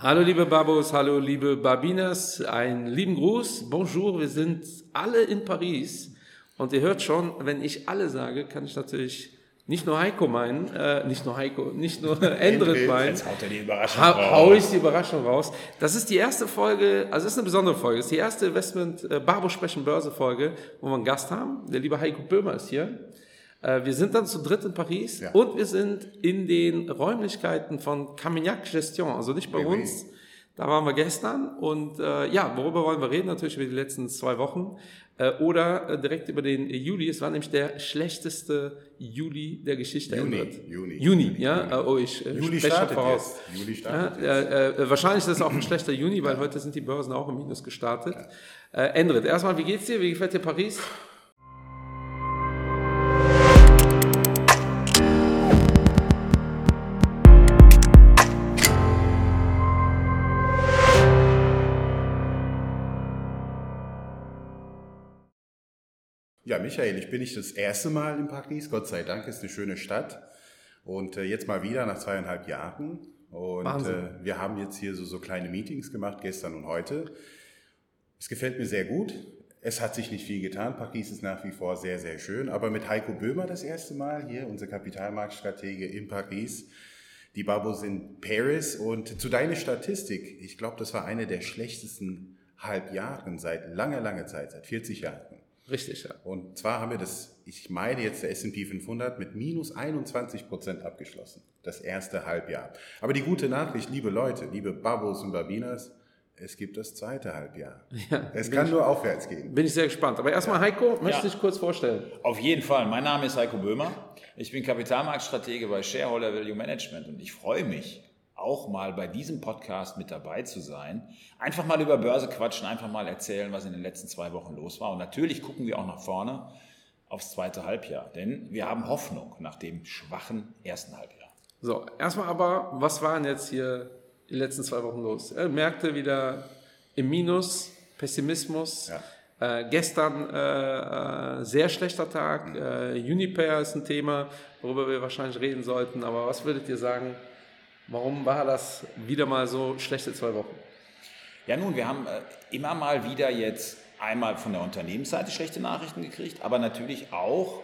Hallo liebe Babos, hallo liebe Babinas, einen lieben Gruß, bonjour, wir sind alle in Paris und ihr hört schon, wenn ich alle sage, kann ich natürlich nicht nur Heiko meinen, äh, nicht nur Heiko, nicht nur Endrit meinen. Jetzt haut er die Überraschung Ha raus. hau ich die Überraschung raus. Das ist die erste Folge, also es ist eine besondere Folge, es ist die erste Investment äh, Babo sprechen Börse Folge, wo wir einen Gast haben. Der liebe Heiko Böhmer ist hier. Äh, wir sind dann zu dritt in Paris Ja. und wir sind in den Räumlichkeiten von Camignac Gestion, also nicht bei Oui, oui. uns. Da waren wir gestern und äh, ja, worüber wollen wir reden? Natürlich über die letzten zwei Wochen äh, oder äh, direkt über den Juli. Es war nämlich der schlechteste Juli der Geschichte. Juni. Juni. Juni, Juni, ja. Juni. Oh, ich äh, Juli spreche startet voraus. jetzt. Juli Ja, startet jetzt. äh, äh, wahrscheinlich ist das auch ein schlechter Juni, weil heute sind die Börsen auch im Minus gestartet. Äh, Endrit, erstmal, wie geht's dir? Wie gefällt dir Paris? Michael, ich bin nicht das erste Mal in Paris. Gott sei Dank ist eine schöne Stadt. Und äh, jetzt mal wieder nach zweieinhalb Jahren. Und äh, wir haben jetzt hier so, so kleine Meetings gemacht, gestern und heute. Es gefällt mir sehr gut. Es hat sich nicht viel getan. Paris ist nach wie vor sehr, sehr schön. Aber mit Heiko Böhmer das erste Mal hier, unser Kapitalmarktstratege in Paris. Die Babos in Paris. Und zu deiner Statistik, ich glaube, das war eine der schlechtesten Halbjahren seit langer, langer Zeit, seit 40 Jahren. Richtig, ja. Und zwar haben wir das, ich meine jetzt der S&P 500 mit minus 21 Prozent abgeschlossen. Das erste Halbjahr. Aber die gute Nachricht, liebe Leute, liebe Babos und Babinas, es gibt das zweite Halbjahr. Ja, es kann ich- nur aufwärts gehen. Bin ich sehr gespannt. Aber erstmal, Heiko, möchtest du Ja. dich kurz vorstellen? Auf jeden Fall. Mein Name ist Heiko Böhmer. Ich bin Kapitalmarktstratege bei Shareholder Value Management und ich freue mich, auch mal bei diesem Podcast mit dabei zu sein. Einfach mal über Börse quatschen, einfach mal erzählen, was in den letzten zwei Wochen los war. Und natürlich gucken wir auch nach vorne aufs zweite Halbjahr, denn wir haben Hoffnung nach dem schwachen ersten Halbjahr. So, erstmal aber, was waren jetzt hier die letzten zwei Wochen los? Äh, Märkte wieder im Minus, Pessimismus. Äh, gestern äh, äh, sehr schlechter Tag. Äh, Unipair ist ein Thema, worüber wir wahrscheinlich reden sollten. Aber was würdet ihr sagen? Warum war das wieder mal so schlechte zwei Wochen? Ja, nun, wir haben äh, immer mal wieder jetzt einmal von der Unternehmensseite schlechte Nachrichten gekriegt, aber natürlich auch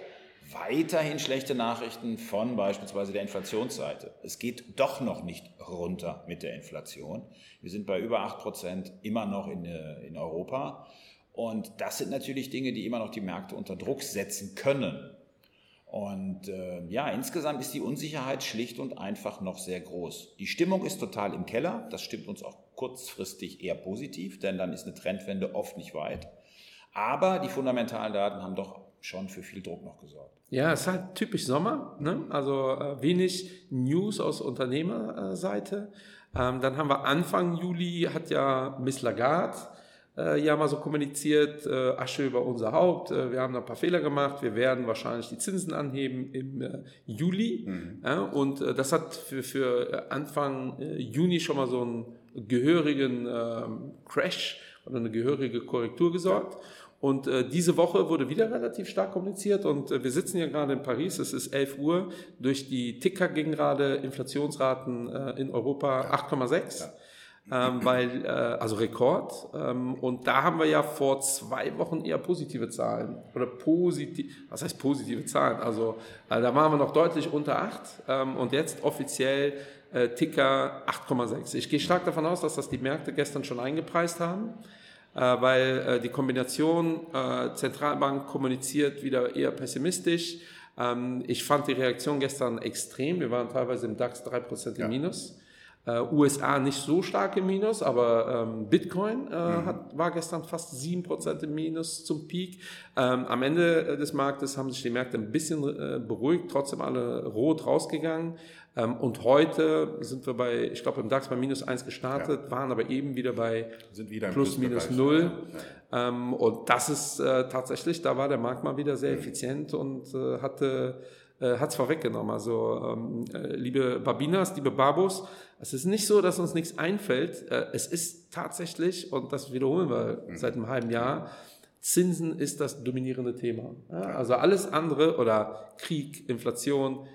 weiterhin schlechte Nachrichten von beispielsweise der Inflationsseite. Es geht doch noch nicht runter mit der Inflation. Wir sind bei über 8 Prozent immer noch in, äh, in Europa. Und das sind natürlich Dinge, die immer noch die Märkte unter Druck setzen können. Und äh, ja, insgesamt ist die Unsicherheit schlicht und einfach noch sehr groß. Die Stimmung ist total im Keller. Das stimmt uns auch kurzfristig eher positiv, denn dann ist eine Trendwende oft nicht weit. Aber die fundamentalen Daten haben doch schon für viel Druck noch gesorgt. Ja, es ist halt typisch Sommer, ne? also äh, wenig News aus Unternehmerseite. Ähm, dann haben wir Anfang Juli, hat ja Miss Lagarde äh, ja mal so kommuniziert, äh, Asche über unser Haupt, äh, wir haben da ein paar Fehler gemacht, wir werden wahrscheinlich die Zinsen anheben im äh, Juli. Ja, und äh, das hat für, für äh, Anfang äh, Juni schon mal so einen gehörigen ähm, Crash oder eine gehörige Korrektur gesorgt. Und äh, diese Woche wurde wieder relativ stark kommuniziert und äh, wir sitzen hier gerade in Paris, es ist 11 Uhr, durch die Ticker gingen gerade Inflationsraten äh, in Europa 8,6. Ähm, weil, äh, also Rekord. Ähm, und da haben wir ja vor zwei Wochen eher positive Zahlen. Oder positiv, was heißt positive Zahlen? Also äh, da waren wir noch deutlich unter 8 ähm, und jetzt offiziell äh, Ticker 8,6. Ich gehe stark davon aus, dass das die Märkte gestern schon eingepreist haben äh, weil äh, die Kombination äh, Zentralbank kommuniziert wieder eher pessimistisch. Ähm, ich fand die Reaktion gestern extrem. Wir waren teilweise im DAX 3% im Ja. Minus. Äh, USA nicht so stark im Minus, aber ähm, Bitcoin äh, hat, war gestern fast 7% im Minus zum Peak. Ähm, am Ende äh, des Marktes haben sich die Märkte ein bisschen äh, beruhigt, trotzdem alle rot rausgegangen. Ähm, und heute sind wir bei, ich glaube im DAX bei minus 1 gestartet, waren aber eben wieder bei Sind wieder plus minus Plusbereich. null. Ähm, und das ist äh, tatsächlich, da war der Markt mal wieder sehr effizient und äh, hatte äh, hat's vorweggenommen. Also ähm, äh, liebe Babinas, liebe Babos, es ist nicht so, dass uns nichts einfällt. Äh, es ist tatsächlich, und das wiederholen wir seit einem halben Jahr, Zinsen ist das dominierende Thema. Ja, also alles andere oder Krieg, Inflation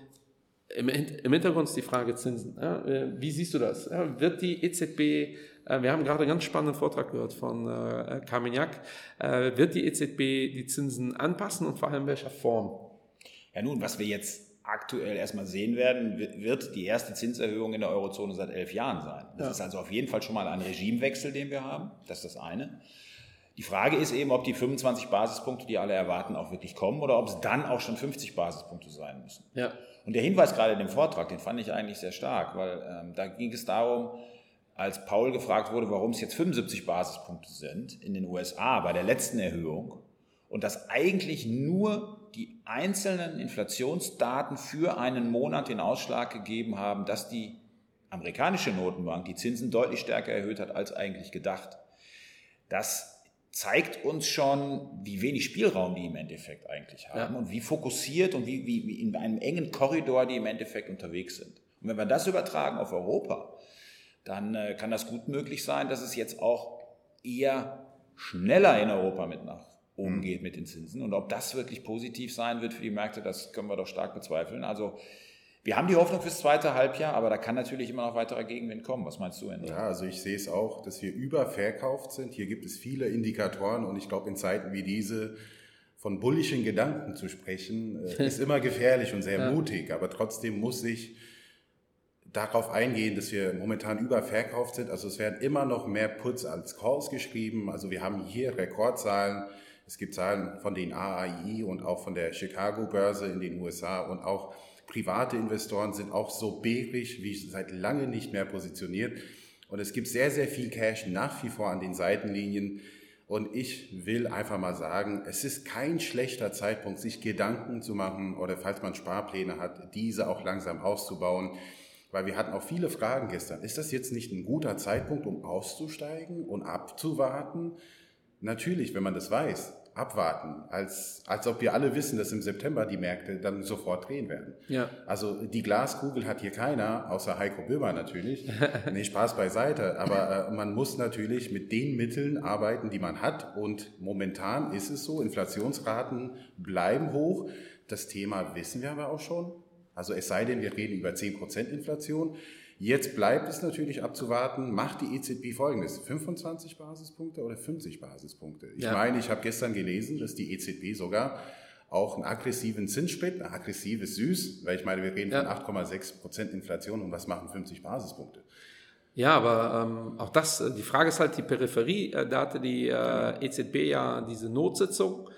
im, im Hintergrund ist die Frage Zinsen. Ja, äh, wie siehst du das? Ja, wird die EZB, äh, wir haben gerade einen ganz spannenden Vortrag gehört von äh, Carmignac, äh, wird die EZB die Zinsen anpassen und vor allem in welcher Form? Ja nun, was wir jetzt aktuell erstmal sehen werden, wird die erste Zinserhöhung in der Eurozone seit elf Jahren sein. Das ja. ist also auf jeden Fall schon mal ein Regimewechsel, den wir haben. Das ist das eine. Die Frage ist eben, ob die 25 Basispunkte, die alle erwarten, auch wirklich kommen oder ob es dann auch schon 50 Basispunkte sein müssen. Ja. Und der Hinweis gerade in dem Vortrag, den fand ich eigentlich sehr stark, weil ähm, da ging es darum, als Paul gefragt wurde, warum es jetzt 75 Basispunkte sind in den USA bei der letzten Erhöhung und dass eigentlich nur die einzelnen Inflationsdaten für einen Monat den Ausschlag gegeben haben, dass die amerikanische Notenbank die Zinsen deutlich stärker erhöht hat als eigentlich gedacht. Das zeigt uns schon, wie wenig Spielraum die im Endeffekt eigentlich haben ja. und wie fokussiert und wie, wie, wie in einem engen Korridor die im Endeffekt unterwegs sind. Und wenn wir das übertragen auf Europa, dann äh, kann das gut möglich sein, dass es jetzt auch eher schneller in Europa mit nach oben geht mit den Zinsen. Und ob das wirklich positiv sein wird für die Märkte, das können wir doch stark bezweifeln. Also wir haben die Hoffnung fürs zweite Halbjahr, aber da kann natürlich immer noch weiterer Gegenwind kommen. Was meinst du, Hendrik? Ja, also ich sehe es auch, dass wir überverkauft sind. Hier gibt es viele Indikatoren und ich glaube, in Zeiten wie diese von bullischen Gedanken zu sprechen, äh, ist immer gefährlich und sehr ja. mutig. Aber trotzdem muss ich darauf eingehen, dass wir momentan überverkauft sind. Also es werden immer noch mehr Puts als Calls geschrieben. Also wir haben hier Rekordzahlen. Es gibt Zahlen von den AAI und auch von der Chicago Börse in den USA und auch private Investoren sind auch so bärig wie seit lange nicht mehr positioniert. Und es gibt sehr, sehr viel Cash nach wie vor an den Seitenlinien. Und ich will einfach mal sagen, es ist kein schlechter Zeitpunkt, sich Gedanken zu machen oder falls man Sparpläne hat, diese auch langsam auszubauen. Weil wir hatten auch viele Fragen gestern. Ist das jetzt nicht ein guter Zeitpunkt, um auszusteigen und abzuwarten? Natürlich, wenn man das weiß abwarten, als, als ob wir alle wissen, dass im September die Märkte dann sofort drehen werden. Ja. Also die Glaskugel hat hier keiner, außer Heiko Böhmer natürlich. nee, Spaß beiseite. Aber äh, man muss natürlich mit den Mitteln arbeiten, die man hat. Und momentan ist es so, Inflationsraten bleiben hoch. Das Thema wissen wir aber auch schon. Also es sei denn, wir reden über 10% Inflation. Jetzt bleibt es natürlich abzuwarten, macht die EZB folgendes, 25 Basispunkte oder 50 Basispunkte? Ich ja. meine, ich habe gestern gelesen, dass die EZB sogar auch einen aggressiven Zinssplit, ein aggressives Süß, weil ich meine, wir reden ja. von 8,6 Prozent Inflation und was machen 50 Basispunkte? Ja, aber ähm, auch das, äh, die Frage ist halt die Peripherie. Äh, da hatte die äh, EZB ja diese Notsitzung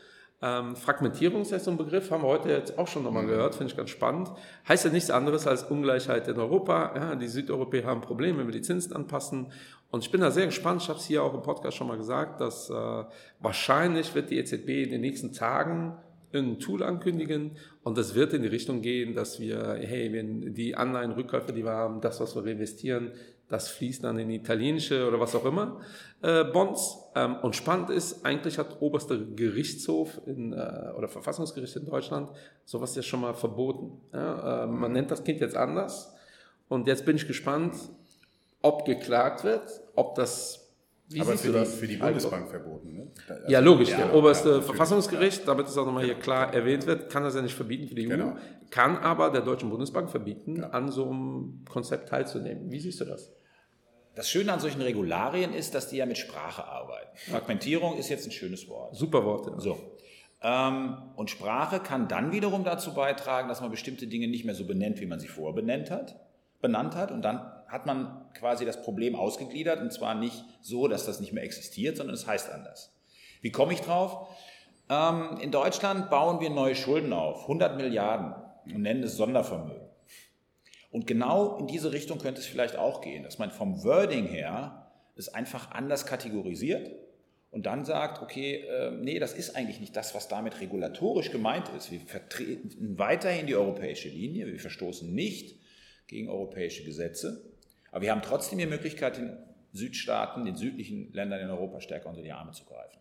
ähm, Fragmentierung ist ja so ein Begriff, haben wir heute jetzt auch schon nochmal gehört, finde ich ganz spannend. Heißt ja nichts anderes als Ungleichheit in Europa. Ja, die Südeuropäer haben Probleme, wenn wir die Zinsen anpassen. Und ich bin da sehr gespannt, ich habe es hier auch im Podcast schon mal gesagt, dass äh, wahrscheinlich wird die EZB in den nächsten Tagen ein Tool ankündigen und das wird in die Richtung gehen, dass wir, hey, wenn die Anleihenrückkäufe, die wir haben, das, was wir reinvestieren, das fließt dann in italienische oder was auch immer äh, Bonds. Ähm, und spannend ist, eigentlich hat oberster Gerichtshof in, äh, oder Verfassungsgericht in Deutschland sowas ja schon mal verboten. Ja, äh, man nennt das Kind jetzt anders. Und jetzt bin ich gespannt, ob geklagt wird, ob das wie Aber für die, für die, Bundesbank verboten, ne? Also, ja, logisch. Ja, der oberste ja, Verfassungsgericht, damit es auch nochmal hier klar erwähnt wird, kann das ja nicht verbieten für die EU, genau. kann aber der Deutschen Bundesbank verbieten, ja. an so einem Konzept teilzunehmen. Wie siehst du das? Das Schöne an solchen Regularien ist, dass die ja mit Sprache arbeiten. Fragmentierung ist jetzt ein schönes Wort. Super Wort. Ja. So. Ähm, und Sprache kann dann wiederum dazu beitragen, dass man bestimmte Dinge nicht mehr so benennt, wie man sie vorher benannt hat, benannt hat. Und dann hat man quasi das Problem ausgegliedert und zwar nicht so, dass das nicht mehr existiert, sondern es heißt anders. Wie komme ich drauf? Ähm, in Deutschland bauen wir neue Schulden auf, 100 Milliarden und nennen es Sondervermögen. Und genau in diese Richtung könnte es vielleicht auch gehen, dass man vom Wording her es einfach anders kategorisiert und dann sagt, okay, äh, nee, das ist eigentlich nicht das, was damit regulatorisch gemeint ist. Wir vertreten weiterhin die europäische Linie, wir verstoßen nicht gegen europäische Gesetze, aber wir haben trotzdem die Möglichkeit, den Südstaaten, den südlichen Ländern in Europa stärker unter die Arme zu greifen.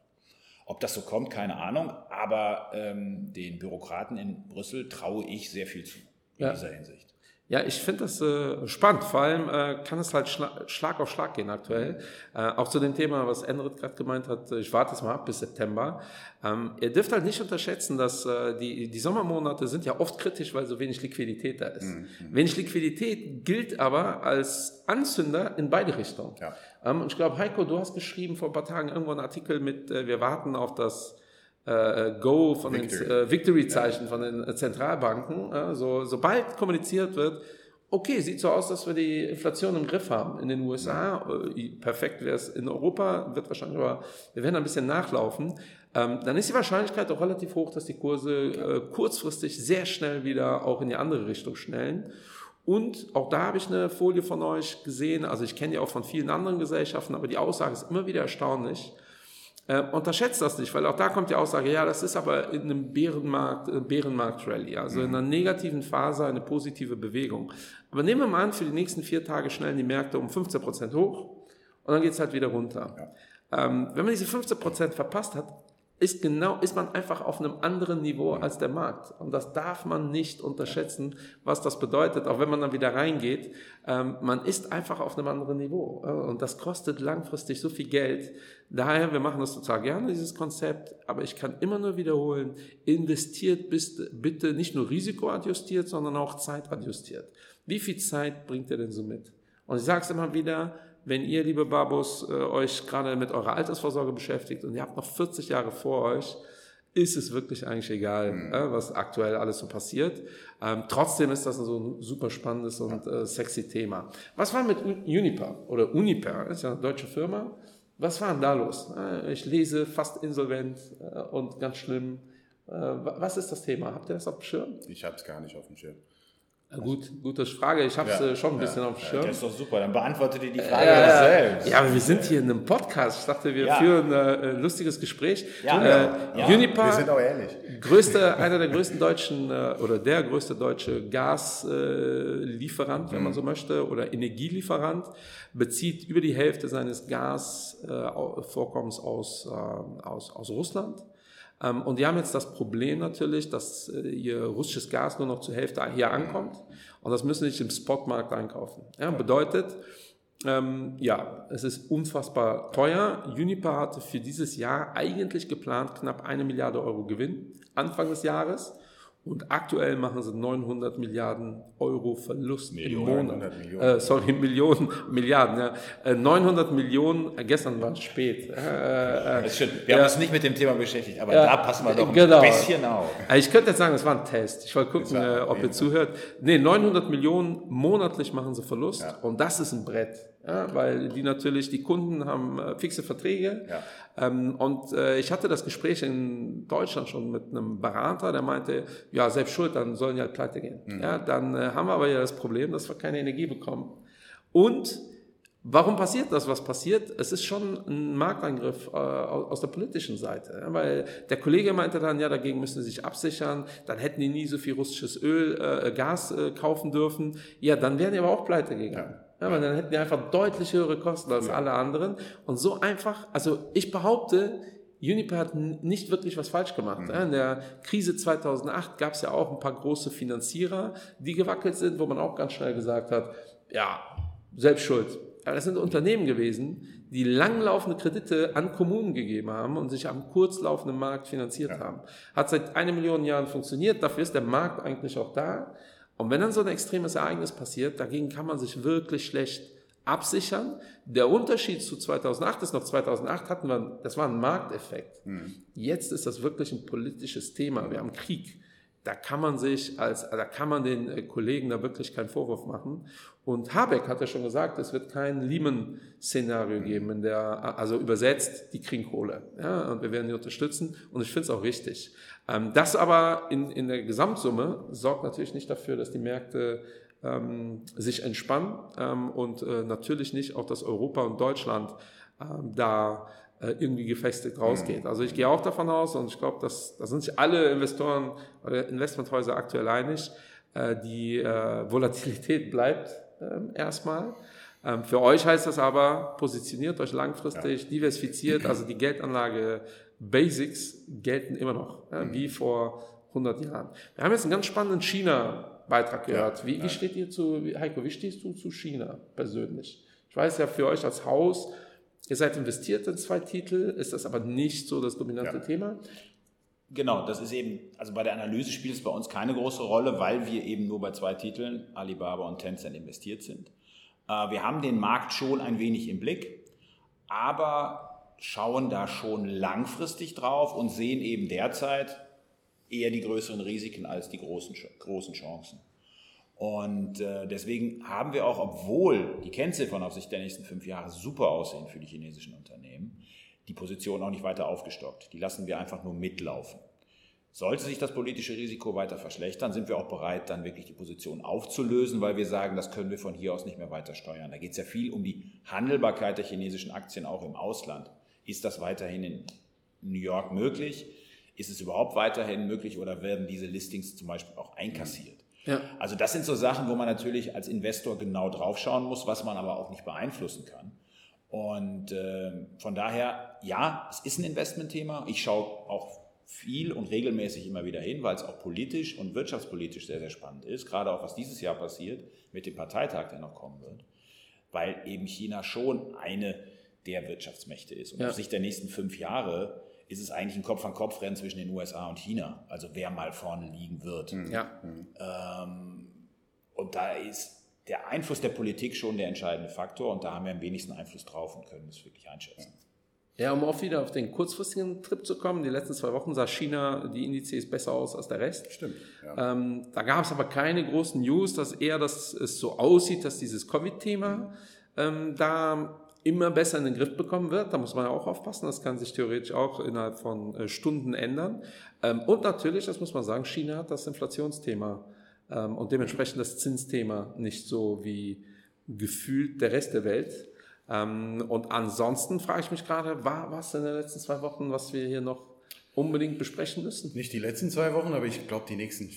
Ob das so kommt, keine Ahnung, aber ähm, den Bürokraten in Brüssel traue ich sehr viel zu in ja. dieser Hinsicht. Ja, ich finde das äh, spannend. Vor allem äh, kann es halt schla Schlag auf Schlag gehen aktuell. Äh, auch zu dem Thema, was Enrit gerade gemeint hat, ich warte es mal ab bis September. Ähm, ihr dürft halt nicht unterschätzen, dass äh, die, die Sommermonate sind ja oft kritisch, weil so wenig Liquidität da ist. Mhm. Wenig Liquidität gilt aber als Anzünder in beide Richtungen. Ja. Ähm, und ich glaube, Heiko, du hast geschrieben vor ein paar Tagen irgendwo einen Artikel mit, äh, wir warten auf das äh, Go von Victory. den äh, Victory-Zeichen ja. von den äh, Zentralbanken. Äh, so, sobald kommuniziert wird, okay, sieht so aus, dass wir die Inflation im Griff haben in den USA. Äh, perfekt wäre es in Europa, wird wahrscheinlich aber, wir werden ein bisschen nachlaufen. Ähm, dann ist die Wahrscheinlichkeit auch relativ hoch, dass die Kurse äh, kurzfristig sehr schnell wieder auch in die andere Richtung schnellen. Und auch da habe ich eine Folie von euch gesehen. Also ich kenne die auch von vielen anderen Gesellschaften, aber die Aussage ist immer wieder erstaunlich. Äh, unterschätzt das nicht, weil auch da kommt die Aussage, ja, das ist aber in einem Bärenmarkt, äh, Bärenmarkt-Rally, also in einer negativen Phase eine positive Bewegung. Aber nehmen wir mal an, für die nächsten vier Tage schnellen die Märkte um 15 Prozent hoch und dann geht es halt wieder runter. Ja. Ähm, wenn man diese 15 Prozent verpasst hat, ist genau, ist man einfach auf einem anderen Niveau als der Markt. Und das darf man nicht unterschätzen, was das bedeutet, auch wenn man dann wieder reingeht. Ähm, man ist einfach auf einem anderen Niveau. Äh, und das kostet langfristig so viel Geld. Daher, wir machen das total gerne, dieses Konzept, aber ich kann immer nur wiederholen, investiert bitte nicht nur risikoadjustiert, sondern auch zeitadjustiert. Wie viel Zeit bringt ihr denn so mit? Und ich sage es immer wieder, wenn ihr, liebe Babos, äh, euch gerade mit eurer Altersvorsorge beschäftigt und ihr habt noch 40 Jahre vor euch, ist es wirklich eigentlich egal, mhm. äh, was aktuell alles so passiert. Ähm, trotzdem ist das so ein super spannendes und äh, sexy Thema. Was war mit Uniper oder Uniper? ist ja eine deutsche Firma. Was war denn da los? Äh, ich lese fast insolvent äh, und ganz schlimm. Was ist das Thema? Habt ihr das auf dem Schirm? Ich habe es gar nicht auf dem Schirm. Gut, gute Frage. Ich habe es ja, äh, schon ein bisschen ja, auf dem Schirm. das ist doch super. Dann beantwortet ihr die Frage äh, selbst. Ja, aber wir sind hier in einem Podcast. Ich dachte, wir führen ein äh, lustiges Gespräch. Ja, äh, Unipa, wir sind auch ehrlich. Größte, einer der größten deutschen äh, oder der größte deutsche Gaslieferant, wenn man mhm. so möchte, oder Energielieferant, bezieht über die Hälfte seines Gasvorkommens aus, aus, aus Russland. Ähm, und die haben jetzt das Problem natürlich, dass äh, ihr russisches Gas nur noch zur Hälfte hier ankommt und das müssen sie sich im Spotmarkt einkaufen. Ja, bedeutet, ähm, ja, es ist unfassbar teuer. Uniper hatte für dieses Jahr eigentlich geplant knapp eine Milliarde Euro Gewinn Anfang des Jahres. Und aktuell machen sie 900 Milliarden Euro Verlust Millionen, im Monat. Millionen. Äh, sorry, Millionen, Milliarden. Ja. Äh, 900 Millionen, äh, gestern war es spät. Äh, äh das stimmt. Wir haben uns nicht mit dem Thema beschäftigt, aber da passen wir doch genau. ein bisschen auf. Äh, ich könnte jetzt sagen, es war ein Test. Ich wollte gucken, ob ihr zuhört. Nee, 900 Millionen monatlich machen sie Verlust ja. und das ist ein Brett ja, weil die natürlich, die Kunden haben äh, fixe Verträge. Ja. Ähm, und äh, ich hatte das Gespräch in Deutschland schon mit einem Berater, der meinte, ja, selbst schuld, dann sollen die halt pleite gehen. Mhm. Ja, dann äh, haben wir aber ja das Problem, dass wir keine Energie bekommen. Und Warum passiert das, was passiert? Es ist schon ein Markteingriff äh, aus der politischen Seite. Weil der Kollege meinte dann, ja, dagegen müssen sie sich absichern, dann hätten die nie so viel russisches Öl, äh, Gas äh, kaufen dürfen. Ja, dann wären die aber auch pleite gegangen. Ja. Ja, weil dann hätten die einfach deutlich höhere Kosten als ja. alle anderen. Und so einfach, also ich behaupte, Uniper hat nicht wirklich was falsch gemacht. Mhm. In der Krise 2008 gab es ja auch ein paar große Finanzierer, die gewackelt sind, wo man auch ganz schnell gesagt hat, ja, selbst schuld. Aber das sind Unternehmen gewesen, die langlaufende Kredite an Kommunen gegeben haben und sich am kurzlaufenden Markt finanziert ja. haben. Hat seit einer Million Jahren funktioniert, dafür ist der Markt eigentlich auch da. Und wenn dann so ein extremes Ereignis passiert, dagegen kann man sich wirklich schlecht absichern. Der Unterschied zu 2008 ist noch 2008 hatten wir, das war ein Markteffekt. Mhm. Jetzt ist das wirklich ein politisches Thema. Wir haben Krieg. Da kann man sich als, da kann man den äh, Kollegen da wirklich keinen Vorwurf machen. Und Habeck hat ja schon gesagt, es wird kein Lehman-Szenario geben, in der, also übersetzt, die kriegen Kohle. Ja, und wir werden die unterstützen. Und ich finde es auch richtig. Ähm, das aber in, in der Gesamtsumme sorgt natürlich nicht dafür, dass die Märkte ähm, sich entspannen ähm, und äh, natürlich nicht auch, dass Europa und Deutschland ähm, da äh, irgendwie gefestigt rausgeht. Also ich gehe auch davon aus und ich glaube, dass da sind sich alle Investoren oder Investmenthäuser aktuell einig, äh, die äh, Volatilität bleibt ähm, erstmal. Ähm, für euch heißt das aber, positioniert euch langfristig, diversifiziert, also die Geldanlage Basics gelten immer noch, ja, mhm. wie vor 100 Jahren. Wir haben jetzt einen ganz spannenden China Beitrag gehört. Wie, wie steht ihr zu, Heiko, wie stehst du zu China persönlich? Ich weiß ja, für euch als Haus, ihr seid investiert in zwei Titel, ist das aber nicht so das dominante ja. Thema. Genau, das ist eben, also bei der Analyse spielt es bei uns keine große Rolle, weil wir eben nur bei zwei Titeln, Alibaba und Tencent, investiert sind. Äh, wir haben den Markt schon ein wenig im Blick, aber schauen da schon langfristig drauf und sehen eben derzeit eher die größeren Risiken als die großen, großen Chancen. Und äh, deswegen haben wir auch, obwohl die Kennziffern auf Sicht der nächsten fünf Jahre super aussehen für die chinesischen Unternehmen, die Position auch nicht weiter aufgestockt. Die lassen wir einfach nur mitlaufen. Sollte sich das politische Risiko weiter verschlechtern, sind wir auch bereit, dann wirklich die Position aufzulösen, weil wir sagen, das können wir von hier aus nicht mehr weiter steuern. Da geht es ja viel um die Handelbarkeit der chinesischen Aktien auch im Ausland. Ist das weiterhin in New York möglich? Ist es überhaupt weiterhin möglich oder werden diese Listings zum Beispiel auch einkassiert? Ja. Also das sind so Sachen, wo man natürlich als Investor genau draufschauen muss, was man aber auch nicht beeinflussen kann. Und äh, von daher, ja, es ist ein Investmentthema. Ich schaue auch viel und regelmäßig immer wieder hin, weil es auch politisch und wirtschaftspolitisch sehr, sehr spannend ist, gerade auch was dieses Jahr passiert mit dem Parteitag, der noch kommen wird, weil eben China schon eine der Wirtschaftsmächte ist. Und ja. auf Sicht der nächsten fünf Jahre ist es eigentlich ein Kopf-an-Kopf-Rennen zwischen den USA und China, also wer mal vorne liegen wird. Ja. Ähm, und da ist der Einfluss der Politik schon der entscheidende Faktor und da haben wir am wenigsten Einfluss drauf und können es wirklich einschätzen. Ja, um auch wieder auf den kurzfristigen Trip zu kommen, die letzten zwei Wochen sah China die Indizes besser aus als der Rest. Stimmt. Ja. Ähm, da gab es aber keine großen News, dass eher dass es so aussieht, dass dieses Covid-Thema ähm, da immer besser in den Griff bekommen wird. Da muss man ja auch aufpassen. Das kann sich theoretisch auch innerhalb von äh, Stunden ändern. Ähm, und natürlich, das muss man sagen, China hat das Inflationsthema ähm, und dementsprechend das Zinsthema nicht so wie gefühlt der Rest der Welt. Ähm, und ansonsten frage ich mich gerade, war was in den letzten zwei Wochen, was wir hier noch unbedingt besprechen müssen? Nicht die letzten zwei Wochen, aber ich glaube, die nächsten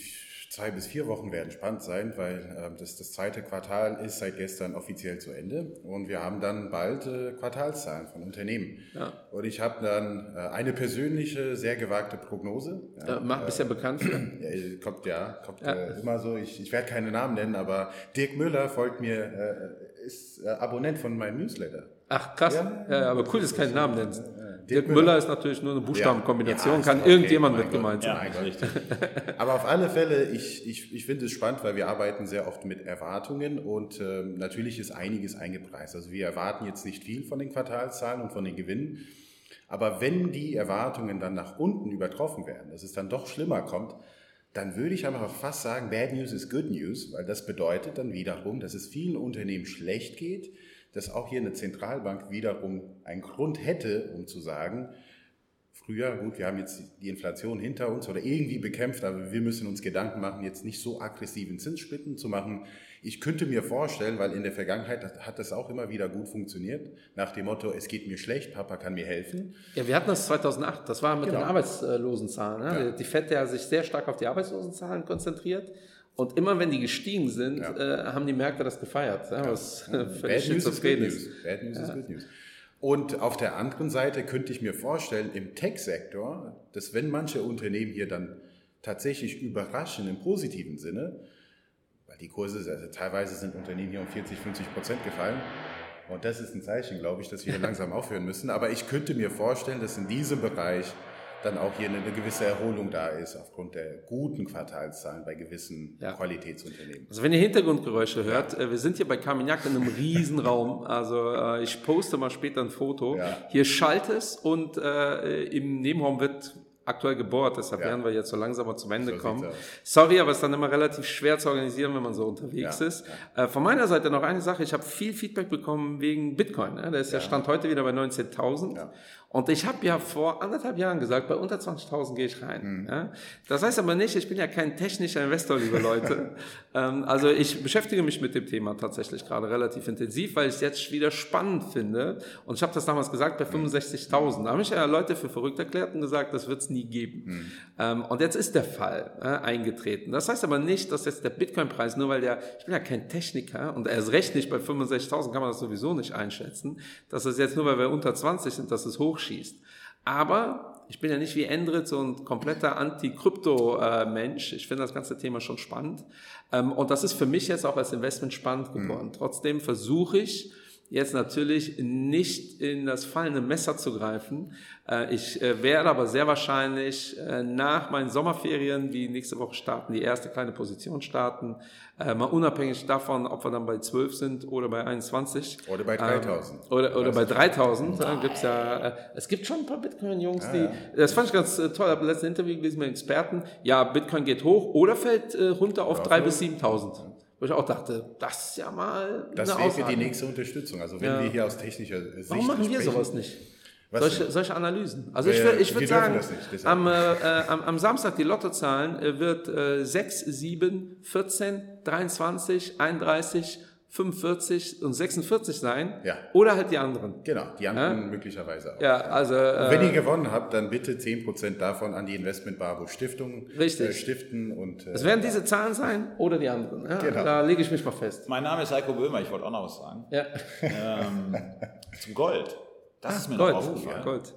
zwei bis vier Wochen werden spannend sein, weil äh, das, das zweite Quartal ist seit gestern offiziell zu Ende und wir haben dann bald äh, Quartalszahlen von Unternehmen. Ja. Und ich habe dann äh, eine persönliche, sehr gewagte Prognose. Ja, mach, bist ja bekannt. Ja, kommt ja, kommt ja. Äh, immer so. Ich, ich werde keine Namen nennen, aber Dirk Müller folgt mir, äh, ist äh, Abonnent von meinem Newsletter. Ach krass, ja, aber cool, dass du keinen Namen nennst. Dirk Müller ist natürlich nur eine Buchstabenkombination, ja, kann okay, irgendjemand mit gemeint sein. Ja, Aber auf alle Fälle, ich, ich, ich finde es spannend, weil wir arbeiten sehr oft mit Erwartungen und äh, natürlich ist einiges eingepreist. Also wir erwarten jetzt nicht viel von den Quartalszahlen und von den Gewinnen. Aber wenn die Erwartungen dann nach unten übertroffen werden, dass es dann doch schlimmer kommt, dann würde ich einfach fast sagen, Bad News is Good News, weil das bedeutet dann wiederum, dass es vielen Unternehmen schlecht geht, dass auch hier eine Zentralbank wiederum einen Grund hätte, um zu sagen, früher, gut, wir haben jetzt die Inflation hinter uns oder irgendwie bekämpft, aber wir müssen uns Gedanken machen, jetzt nicht so aggressiven Zinssplitten zu machen. Ich könnte mir vorstellen, weil in der Vergangenheit hat das auch immer wieder gut funktioniert, nach dem Motto, es geht mir schlecht, Papa kann mir helfen. Ja, wir hatten das 2008, das war mit genau. den Arbeitslosenzahlen. Ne? Ja. Die FED, der sich sehr stark auf die Arbeitslosenzahlen konzentriert und immer wenn die gestiegen sind, ja. äh, haben die Märkte das gefeiert. Ja, was ja. Bad News ist good news. Bad News ist good news. Und auf der anderen Seite könnte ich mir vorstellen, im Tech-Sektor, dass wenn manche Unternehmen hier dann tatsächlich überraschen im positiven Sinne, weil die Kurse, also teilweise sind Unternehmen hier um 40, 50 Prozent gefallen, und das ist ein Zeichen, glaube ich, dass wir hier langsam aufhören müssen. Aber ich könnte mir vorstellen, dass in diesem Bereich dann auch hier eine, eine, gewisse Erholung da ist aufgrund der guten Quartalszahlen bei gewissen ja. Qualitätsunternehmen. Also wenn ihr Hintergrundgeräusche hört, äh, wir sind hier bei Carmignac in einem Riesenraum. Also äh, ich poste mal später ein Foto. Ja. Hier schallt es und äh, im Nebenraum wird aktuell gebohrt, deshalb ja. werden wir jetzt so langsam mal zum Ende so kommen. Sorry, aber es ist dann immer relativ schwer zu organisieren, wenn man so unterwegs ja, ist. Ja. Äh, von meiner Seite noch eine Sache, ich habe viel Feedback bekommen wegen Bitcoin. Ne? Der ist ja, Stand heute wieder bei 19.000. Und ich habe ja vor anderthalb Jahren gesagt, bei unter 20.000 gehe ich rein. Mhm. Ja? Das heißt aber nicht, ich bin ja kein technischer Investor, liebe Leute. ähm, also ich beschäftige mich mit dem Thema tatsächlich gerade relativ intensiv, weil ich es jetzt wieder spannend finde. Und ich habe das damals gesagt bei 65.000. Da haben mich ja Leute für verrückt erklärt und gesagt, das wird es nie geben. Mhm. Ähm, und jetzt ist der Fall äh, eingetreten. Das heißt aber nicht, dass jetzt der Bitcoin-Preis, nur weil der, ich bin ja kein Techniker und er ist recht nicht bei 65.000, kann man das sowieso nicht einschätzen, dass es jetzt nur, weil wir unter 20 sind, dass es hoch schießt. Aber ich bin ja nicht wie Endrit so ein kompletter Anti-Krypto-Mensch. Ich finde das ganze Thema schon spannend. Ähm, und das ist für mich jetzt auch als Investment spannend geworden. Mhm. Trotzdem versuche ich, jetzt natürlich nicht in das fallende Messer zu greifen. Äh, ich äh, werde aber sehr wahrscheinlich äh, nach meinen Sommerferien, die nächste Woche starten, die erste kleine Position starten. Mal unabhängig davon, ob wir dann bei 12 sind oder bei 21. Oder bei 3000. Ähm, oder, oder bei 3000. Nein. Gibt's ja, es gibt schon ein paar Bitcoin-Jungs, die, das fand ich ganz toll, ich habe letztes Interview gelesen mit Experten. Ja, Bitcoin geht hoch oder fällt runter auf ja, 3.000 bis 7.000. Wo ich auch dachte, das ist ja mal. Das wäre für die nächste Unterstützung. Also wenn ja. wir hier aus technischer Sicht. Warum machen wir sowas nicht? Solche, solche, Analysen. Also ich, äh, ich würde sagen, nicht, am, äh, am, am, Samstag die Lottozahlen äh, wird äh, 6, 7, 14, 23, 31, 45 und 46 sein. Ja. Oder halt die anderen. Genau, die anderen ja? möglicherweise auch. Ja, also. Äh, wenn ihr gewonnen habt, dann bitte 10% davon an die Investment Barbo Stiftung richtig. Äh, stiften. Und, äh, es werden diese Zahlen sein oder die anderen. Ja? Genau. Da lege ich mich mal fest. Mein Name ist Heiko Böhmer, ich wollte auch noch was sagen. Ja. Ähm, zum Gold. Das ah, ist mir Gold. noch aufgefallen. Gold.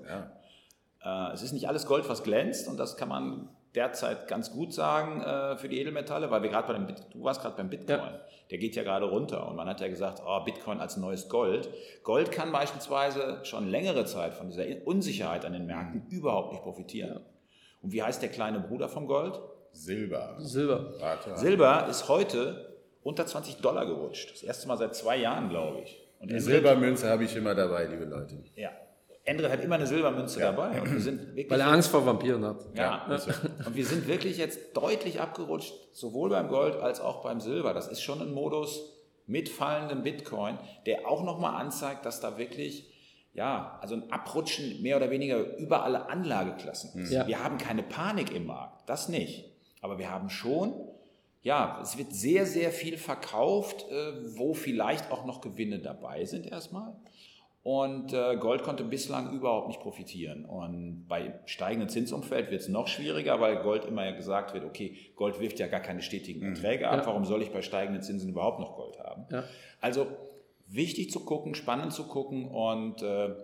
Ja. Äh, es ist nicht alles Gold, was glänzt und das kann man derzeit ganz gut sagen äh, für die Edelmetalle, weil wir gerade bei dem Bit du warst gerade beim Bitcoin. Ja. Der geht ja gerade runter und man hat ja gesagt, oh, Bitcoin als neues Gold. Gold kann beispielsweise schon längere Zeit von dieser Unsicherheit an den Märkten mhm. überhaupt nicht profitieren. Ja. Und wie heißt der kleine Bruder vom Gold? Silber. Silber. Warte. Silber ist heute unter 20 Dollar gerutscht. Das erste Mal seit zwei Jahren, glaube ich. Und Eine Silbermünze habe ich immer dabei, liebe Leute. Ja, Endrit hat immer eine Silbermünze ja. dabei. Und wir sind wirklich Weil er Angst vor Vampiren hat. Ja. ja. Und wir sind wirklich jetzt deutlich abgerutscht, sowohl beim Gold als auch beim Silber. Das ist schon ein Modus mit fallendem Bitcoin, der auch nochmal anzeigt, dass da wirklich, ja, also ein Abrutschen mehr oder weniger über alle Anlageklassen ist. Ja. Wir haben keine Panik im Markt, das nicht. Aber wir haben schon, ja, es wird sehr, sehr viel verkauft, äh, wo vielleicht auch noch Gewinne dabei sind erstmal. Und äh, Gold konnte bislang überhaupt nicht profitieren. Und bei steigendem Zinsumfeld wird es noch schwieriger, weil Gold immer ja gesagt wird, okay, Gold wirft ja gar keine stetigen mhm. Erträge ab, ja. warum soll ich bei steigenden Zinsen überhaupt noch Gold haben? Ja. Also wichtig zu gucken, spannend zu gucken und äh,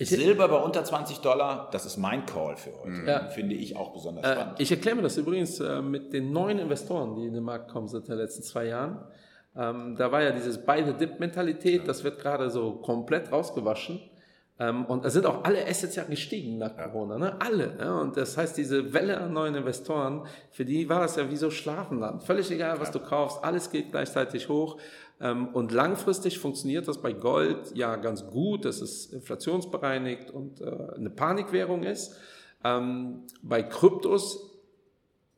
Silber bei unter 20 Dollar, das ist mein Call für heute. Mhm. Ja. Finde ich auch besonders äh, spannend. Ich erkläre mir das übrigens äh, mit den neuen Investoren, die in den Markt kommen seit den letzten zwei Jahren. Ähm, da war ja dieses Buy-the-Dip-Mentalität, das wird gerade so komplett rausgewaschen. Ähm, und es sind auch alle Assets ja gestiegen nach Corona, ne? alle. Ja? Und das heißt, diese Welle an neuen Investoren, für die war das ja wie so Schlafenland. Völlig egal, was du kaufst, alles geht gleichzeitig hoch. Ähm, und langfristig funktioniert das bei Gold ja ganz gut, dass es inflationsbereinigt und äh, eine Panikwährung ist. Ähm, bei Kryptos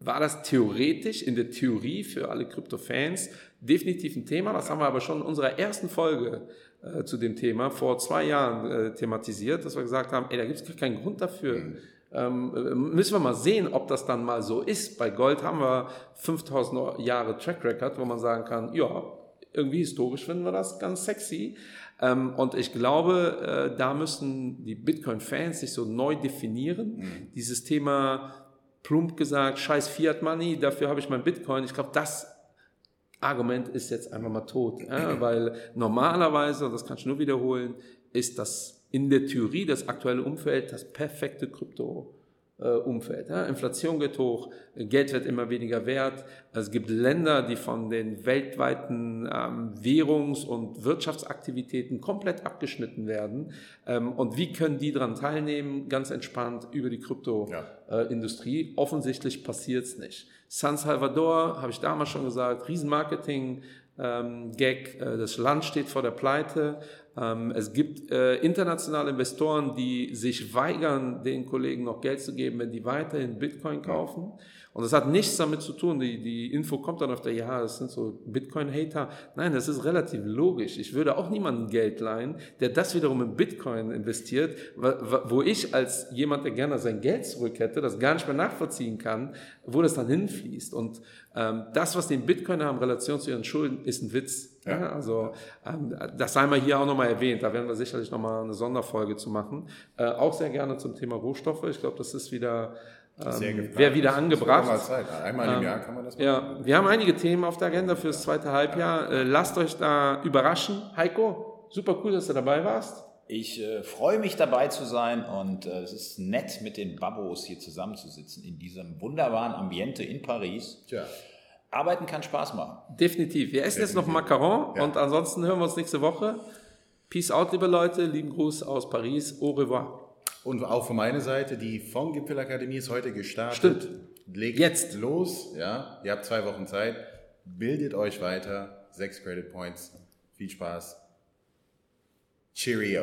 war das theoretisch, in der Theorie für alle Krypto-Fans, definitiv ein Thema. Das haben wir aber schon in unserer ersten Folge äh, zu dem Thema vor zwei Jahren äh, thematisiert, dass wir gesagt haben, ey, da gibt es keinen Grund dafür. Mhm. Ähm, äh, müssen wir mal sehen, ob das dann mal so ist. Bei Gold haben wir 5000 Jahre Track Record, wo man sagen kann, ja, irgendwie historisch finden wir das ganz sexy. Ähm, und ich glaube, äh, da müssen die Bitcoin-Fans sich so neu definieren. Mhm. Dieses Thema plump gesagt, scheiß Fiat Money, dafür habe ich mein Bitcoin. Ich glaube, das Argument ist jetzt einfach mal tot, ja, weil normalerweise, das kann ich nur wiederholen, ist das in der Theorie das aktuelle Umfeld das perfekte Krypto Umfeld. Ja. Inflation geht hoch, Geld wird immer weniger wert. Es gibt Länder, die von den weltweiten ähm, Währungs- und Wirtschaftsaktivitäten komplett abgeschnitten werden. Ähm, und wie können die daran teilnehmen? Ganz entspannt über die Kryptoindustrie. Ja. Äh, Offensichtlich passiert es nicht. San Salvador, habe ich damals schon gesagt, Riesenmarketing. Ähm, Gag, äh, das Land steht vor der Pleite. Ähm, es gibt äh, internationale Investoren, die sich weigern, den Kollegen noch Geld zu geben, wenn die weiterhin Bitcoin kaufen. Und das hat nichts damit zu tun, die, die Info kommt dann auf der, ja, das sind so Bitcoin-Hater. Nein, das ist relativ logisch. Ich würde auch niemandem Geld leihen, der das wiederum in Bitcoin investiert, wo ich als jemand, der gerne sein Geld zurück hätte, das gar nicht mehr nachvollziehen kann, wo das dann hinfließt. Und ähm, das, was die in Bitcoin haben, in Relation zu ihren Schulden, ist ein Witz. Ja. ja also ähm, das sei mal hier auch nochmal erwähnt. Da werden wir sicherlich nochmal eine Sonderfolge zu machen. Äh, auch sehr gerne zum Thema Rohstoffe. Ich glaube, das ist wieder ähm, wäre wieder angebracht. Einmal im ähm, Jahr kann man das machen. Ja, wir haben einige Themen auf der Agenda fürs zweite Halbjahr. Äh, lasst euch da überraschen. Heiko, super cool, dass du dabei warst. Ich äh, freue mich dabei zu sein und äh, es ist nett, mit den Babos hier zusammenzusitzen in diesem wunderbaren Ambiente in Paris. Tja. Arbeiten kann Spaß machen. Definitiv. Wir essen jetzt noch Macaron Ja. und ansonsten hören wir uns nächste Woche. Peace out, liebe Leute. Lieben Gruß aus Paris. Au revoir. Und auch von meiner Seite, die von Gipfelakademie ist heute gestartet. Stimmt. Legt Jetzt. los, ja. Ihr habt zwei Wochen Zeit. Bildet euch weiter. Sechs Credit Points. Viel Spaß. Cheerio.